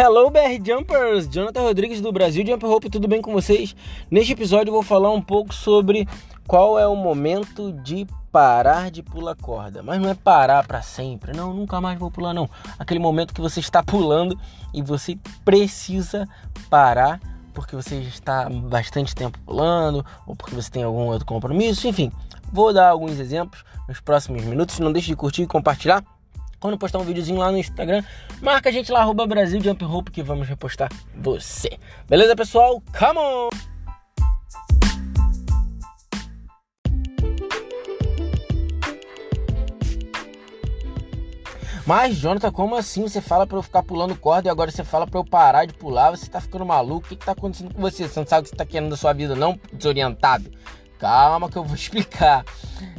Hello BR Jumpers, Jonathan Rodrigues do Brasil Jump Hope, tudo bem com vocês? Neste episódio eu vou falar um pouco sobre qual é o momento de parar de pular corda. Mas não é parar para sempre, não, nunca mais vou pular não. Aquele momento que você está pulando e você precisa parar porque você está bastante tempo pulando ou porque você tem algum outro compromisso, enfim. Vou dar alguns exemplos nos próximos minutos. Não deixe de curtir e compartilhar. Quando postar um videozinho lá no Instagram, marca a gente lá, arroba Brasil Jump que vamos repostar você. Beleza, pessoal? Come on! Mas, Jonathan, como assim você fala para eu ficar pulando corda e agora você fala para eu parar de pular? Você tá ficando maluco? O que, que tá acontecendo com você? Você não sabe o que você tá querendo da sua vida, não? Desorientado. Calma que eu vou explicar.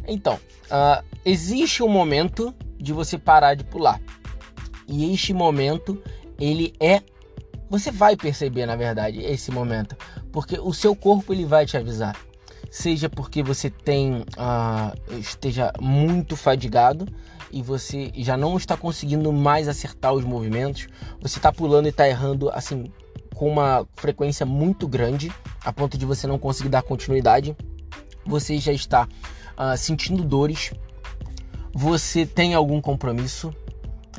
Então, uh, existe um momento de você parar de pular. E este momento, ele é você vai perceber, na verdade, esse momento, porque o seu corpo ele vai te avisar. Seja porque você tem uh, esteja muito fadigado e você já não está conseguindo mais acertar os movimentos, você está pulando e está errando assim com uma frequência muito grande, a ponto de você não conseguir dar continuidade. Você já está uh, sentindo dores, você tem algum compromisso,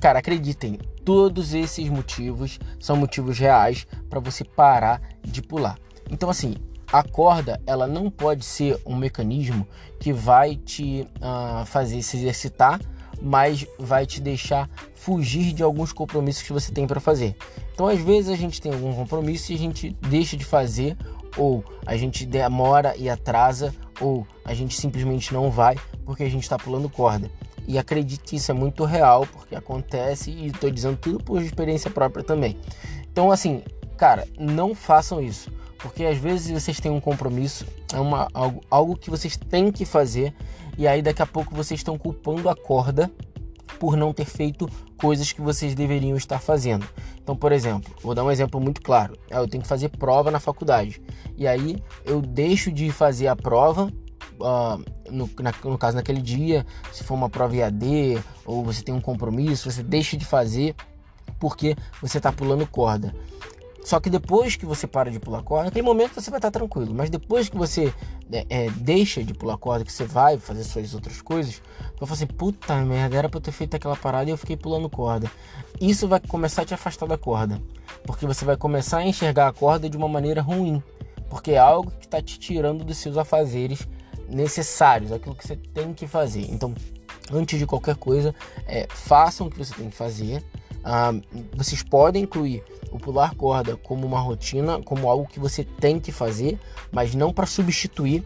cara, acreditem, todos esses motivos são motivos reais para você parar de pular. Então, assim, a corda ela não pode ser um mecanismo que vai te uh, fazer se exercitar, mas vai te deixar fugir de alguns compromissos que você tem para fazer. Então, às vezes a gente tem algum compromisso e a gente deixa de fazer, ou a gente demora e atrasa, ou a gente simplesmente não vai porque a gente está pulando corda. E acredite isso é muito real, porque acontece e estou dizendo tudo por experiência própria também. Então, assim, cara, não façam isso, porque às vezes vocês têm um compromisso, é uma, algo, algo que vocês têm que fazer, e aí daqui a pouco vocês estão culpando a corda por não ter feito coisas que vocês deveriam estar fazendo. Então, por exemplo, vou dar um exemplo muito claro. Eu tenho que fazer prova na faculdade. E aí eu deixo de fazer a prova uh, no, na, no caso naquele dia, se for uma prova IAD ou você tem um compromisso, você deixa de fazer porque você está pulando corda. Só que depois que você para de pular corda, naquele momento você vai estar tranquilo. Mas depois que você é, é, deixa de pular corda, que você vai fazer suas outras coisas, você vai falar assim: puta merda, era pra eu ter feito aquela parada e eu fiquei pulando corda. Isso vai começar a te afastar da corda. Porque você vai começar a enxergar a corda de uma maneira ruim. Porque é algo que está te tirando dos seus afazeres necessários, aquilo que você tem que fazer. Então, antes de qualquer coisa, é, façam o que você tem que fazer. Ah, vocês podem incluir o pular corda como uma rotina, como algo que você tem que fazer, mas não para substituir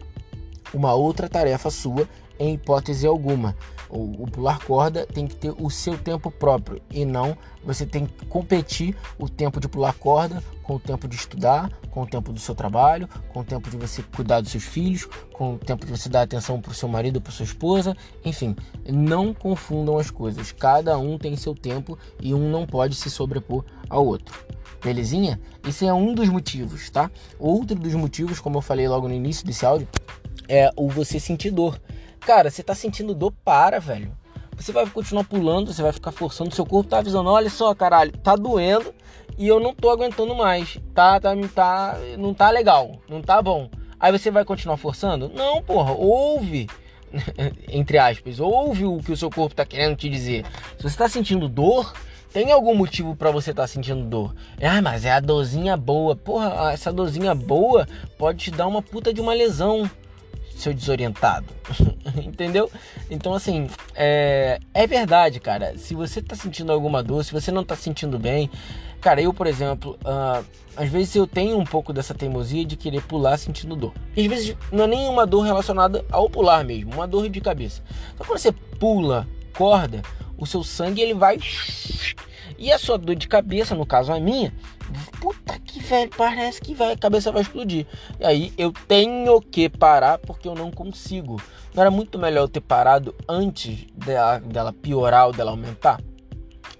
uma outra tarefa sua em hipótese alguma. O, o, pular corda tem que ter o seu tempo próprio e não você tem que competir o tempo de pular corda com o tempo de estudar, com o tempo do seu trabalho, com o tempo de você cuidar dos seus filhos, com o tempo de você dar atenção para o seu marido, para sua esposa, enfim, não confundam as coisas. Cada um tem seu tempo e um não pode se sobrepor ao outro. Belezinha? Esse é um dos motivos, tá? Outro dos motivos, como eu falei logo no início desse áudio, é o você sentir dor. Cara, você tá sentindo dor, para, velho. Você vai continuar pulando, você vai ficar forçando, seu corpo tá avisando, olha só, caralho, tá doendo e eu não tô aguentando mais. Tá, tá, tá, não tá legal, não tá bom. Aí você vai continuar forçando? Não, porra, ouve. Entre aspas, ouve o que o seu corpo tá querendo te dizer. Se você tá sentindo dor, tem algum motivo para você estar tá sentindo dor. Ah, mas é a dorzinha boa. Porra, essa dorzinha boa pode te dar uma puta de uma lesão seu desorientado. Entendeu? Então, assim, é, é verdade, cara. Se você tá sentindo alguma dor, se você não tá sentindo bem. Cara, eu, por exemplo, uh, às vezes eu tenho um pouco dessa teimosia de querer pular sentindo dor. E às vezes não é nem uma dor relacionada ao pular mesmo, uma dor de cabeça. Então, quando você pula corda, o seu sangue ele vai. E a sua dor de cabeça, no caso a minha, puta que velho, parece que vai, a cabeça vai explodir. E aí eu tenho que parar porque eu não consigo. Não era muito melhor eu ter parado antes dela, dela piorar ou dela aumentar?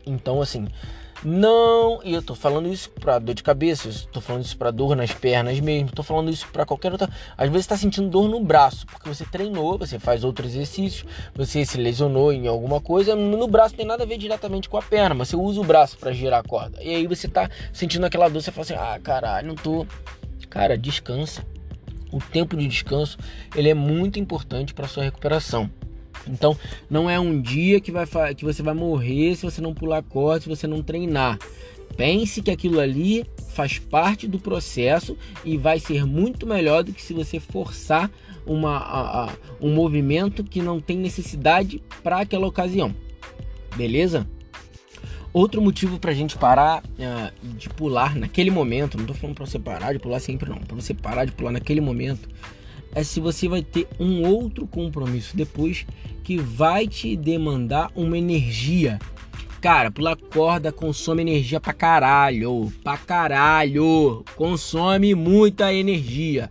Então, assim, Não, e eu tô falando isso para dor de cabeça, tô falando isso para dor nas pernas mesmo, tô falando isso para qualquer outra. Às vezes está sentindo dor no braço, porque você treinou, você faz outros exercícios, você se lesionou em alguma coisa, no braço tem nada a ver diretamente com a perna, mas você usa o braço para girar a corda. E aí você tá sentindo aquela dor, você fala assim: "Ah, caralho, não tô". Cara, descansa. O tempo de descanso, ele é muito importante para sua recuperação. Então, não é um dia que, vai, que você vai morrer se você não pular corda, se você não treinar. Pense que aquilo ali faz parte do processo e vai ser muito melhor do que se você forçar uma, a, a, um movimento que não tem necessidade para aquela ocasião. Beleza? Outro motivo para a gente parar uh, de pular naquele momento, não estou falando para você parar de pular sempre, não, para você parar de pular naquele momento, é se você vai ter um outro compromisso depois que vai te demandar uma energia. Cara, pular corda consome energia pra caralho, pra caralho, consome muita energia.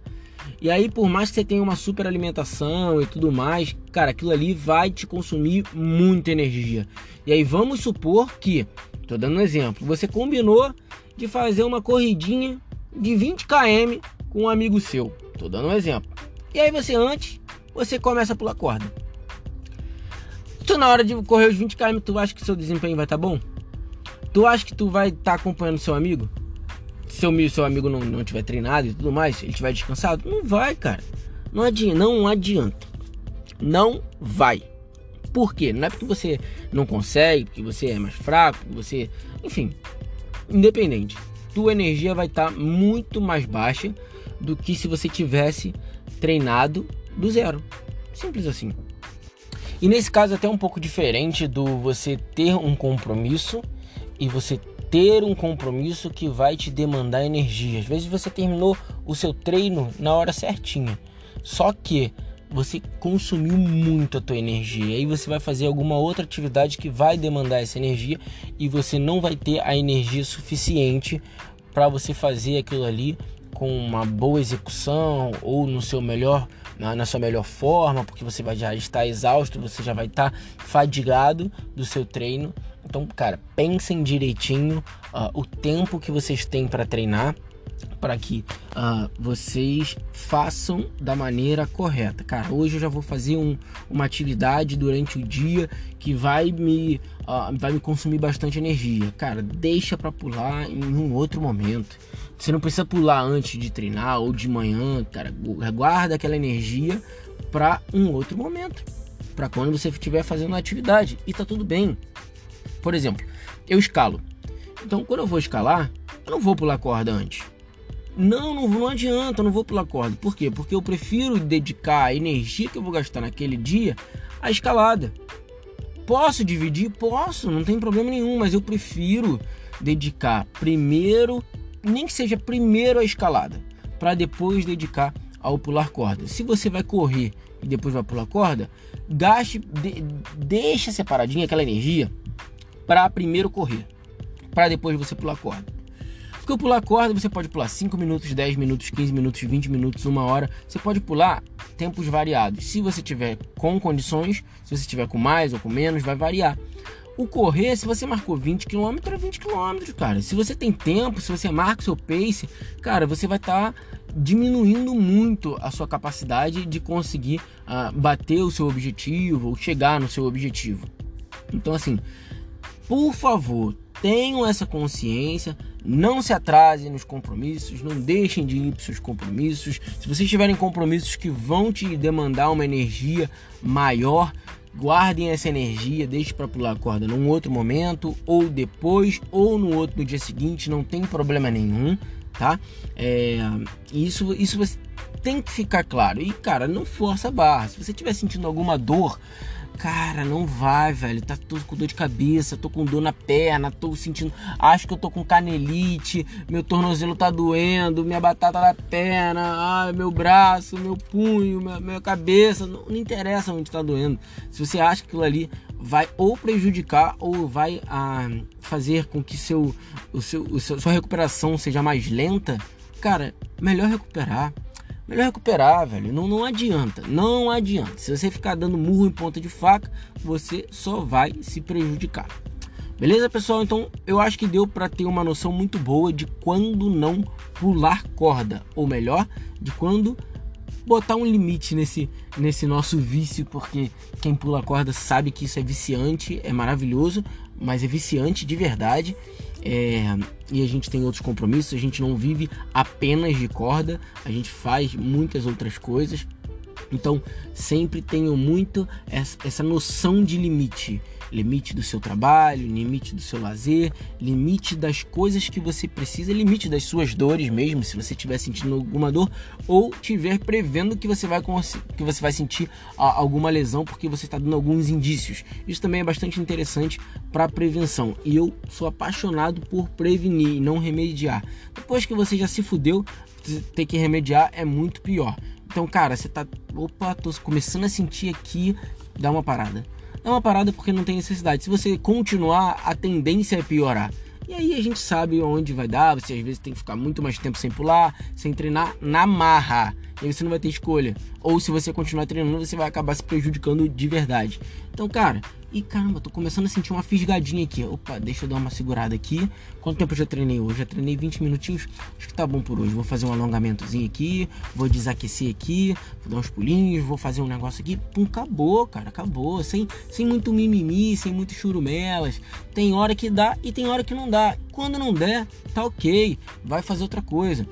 E aí, por mais que você tenha uma super alimentação e tudo mais, cara, aquilo ali vai te consumir muita energia. E aí, vamos supor que, tô dando um exemplo, você combinou de fazer uma corridinha de 20 km com um amigo seu. Tô dando um exemplo. E aí você antes, você começa a pular corda. Tu na hora de correr os 20 km, tu acha que seu desempenho vai estar tá bom? Tu acha que tu vai estar tá acompanhando seu amigo? Se seu, seu amigo não, não tiver treinado e tudo mais, ele tiver descansado? Não vai, cara. Não adianta, não adianta. Não vai. Por quê? Não é porque você não consegue, porque você é mais fraco, porque você. Enfim, independente. Tua energia vai estar tá muito mais baixa do que se você tivesse treinado do zero. Simples assim. E nesse caso é até um pouco diferente do você ter um compromisso e você ter um compromisso que vai te demandar energia. Às vezes você terminou o seu treino na hora certinha. Só que você consumiu muito a tua energia. Aí você vai fazer alguma outra atividade que vai demandar essa energia e você não vai ter a energia suficiente para você fazer aquilo ali com uma boa execução ou no seu melhor na, na, sua melhor forma, porque você vai já estar exausto, você já vai estar fadigado do seu treino. Então, cara, pensem direitinho uh, o tempo que vocês têm para treinar para que uh, vocês façam da maneira correta. Cara, hoje eu já vou fazer um, uma atividade durante o dia que vai me, uh, vai me consumir bastante energia. Cara, deixa para pular em um outro momento. Você não precisa pular antes de treinar ou de manhã, cara. Guarda aquela energia para um outro momento, para quando você estiver fazendo uma atividade e tá tudo bem. Por exemplo, eu escalo. Então, quando eu vou escalar, eu não vou pular corda antes não, não, não adianta, não vou pular corda. Por quê? Porque eu prefiro dedicar a energia que eu vou gastar naquele dia à escalada. Posso dividir? Posso, não tem problema nenhum, mas eu prefiro dedicar primeiro, nem que seja primeiro a escalada, para depois dedicar ao pular corda. Se você vai correr e depois vai pular corda, gaste, de, deixa separadinha aquela energia para primeiro correr, para depois você pular corda. Porque o pular corda você pode pular 5 minutos, 10 minutos, 15 minutos, 20 minutos, uma hora. Você pode pular tempos variados. Se você tiver com condições, se você tiver com mais ou com menos, vai variar. O correr, se você marcou 20 km, é 20 km, cara. Se você tem tempo, se você marca o seu pace, cara, você vai estar tá diminuindo muito a sua capacidade de conseguir uh, bater o seu objetivo ou chegar no seu objetivo. Então, assim, por favor, tenham essa consciência, não se atrasem nos compromissos, não deixem de ir para seus compromissos. Se vocês tiverem compromissos que vão te demandar uma energia maior, guardem essa energia, deixe para pular a corda num outro momento, ou depois, ou no outro no dia seguinte, não tem problema nenhum, tá? É, isso, isso tem que ficar claro. E cara, não força a barra. Se você estiver sentindo alguma dor, Cara, não vai, velho. Tá tô com dor de cabeça, tô com dor na perna, tô sentindo. Acho que eu tô com canelite, meu tornozelo tá doendo, minha batata na perna, ai, meu braço, meu punho, minha, minha cabeça. Não, não, interessa onde tá doendo. Se você acha que aquilo ali vai ou prejudicar ou vai ah, fazer com que seu, o seu, o seu, sua recuperação seja mais lenta, cara, melhor recuperar. Melhor recuperar, velho. Não, não adianta. Não adianta. Se você ficar dando murro em ponta de faca, você só vai se prejudicar. Beleza, pessoal? Então eu acho que deu para ter uma noção muito boa de quando não pular corda, ou melhor, de quando botar um limite nesse, nesse nosso vício, porque quem pula corda sabe que isso é viciante, é maravilhoso, mas é viciante de verdade. É, e a gente tem outros compromissos, a gente não vive apenas de corda, a gente faz muitas outras coisas. Então, sempre tenho muito essa noção de limite limite do seu trabalho, limite do seu lazer, limite das coisas que você precisa, limite das suas dores mesmo, se você estiver sentindo alguma dor ou estiver prevendo que você vai que você vai sentir alguma lesão porque você está dando alguns indícios. Isso também é bastante interessante para prevenção. E eu sou apaixonado por prevenir e não remediar. Depois que você já se fudeu, ter que remediar é muito pior. Então, cara, você tá, opa, tô começando a sentir aqui, dá uma parada é uma parada porque não tem necessidade. Se você continuar, a tendência é piorar. E aí a gente sabe onde vai dar. Você às vezes tem que ficar muito mais tempo sem pular, sem treinar na marra. E aí você não vai ter escolha. Ou se você continuar treinando, você vai acabar se prejudicando de verdade. Então, cara, e caramba, tô começando a sentir uma fisgadinha aqui. Opa, deixa eu dar uma segurada aqui. Quanto tempo eu já treinei hoje? Já treinei 20 minutinhos. Acho que tá bom por hoje. Vou fazer um alongamentozinho aqui. Vou desaquecer aqui. Vou dar uns pulinhos. Vou fazer um negócio aqui. Pum, acabou, cara. Acabou. Sem, sem muito mimimi, sem muito churumelas. Tem hora que dá e tem hora que não dá. Quando não der, tá ok. Vai fazer outra coisa.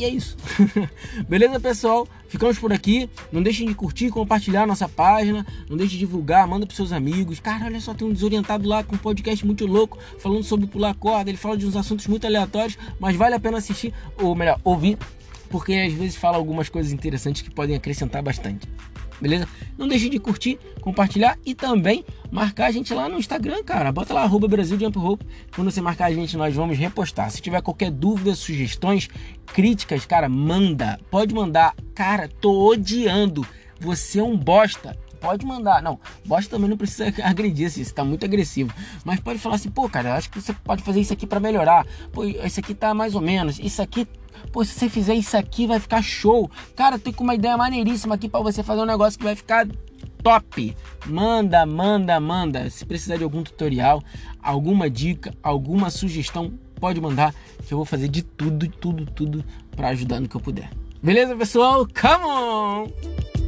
E é isso. Beleza, pessoal? Ficamos por aqui. Não deixem de curtir, compartilhar nossa página. Não deixem de divulgar, manda pros seus amigos. Cara, olha só, tem um desorientado lá com um podcast muito louco, falando sobre pular corda. Ele fala de uns assuntos muito aleatórios, mas vale a pena assistir, ou melhor, ouvir, porque às vezes fala algumas coisas interessantes que podem acrescentar bastante beleza? Não deixe de curtir, compartilhar e também marcar a gente lá no Instagram, cara. Bota lá, arroba Brasil Jump Rope. Quando você marcar a gente, nós vamos repostar. Se tiver qualquer dúvida, sugestões, críticas, cara, manda. Pode mandar. Cara, tô odiando. Você é um bosta pode mandar. Não, bosta também não precisa agredir, assim, você tá muito agressivo. Mas pode falar assim, pô, cara, acho que você pode fazer isso aqui para melhorar. Pô, esse aqui tá mais ou menos. Isso aqui Pô, se você fizer isso aqui, vai ficar show. Cara, tem com uma ideia maneiríssima aqui para você fazer um negócio que vai ficar top. Manda, manda, manda. Se precisar de algum tutorial, alguma dica, alguma sugestão, pode mandar que eu vou fazer de tudo, tudo, tudo para ajudar no que eu puder. Beleza, pessoal? Come on!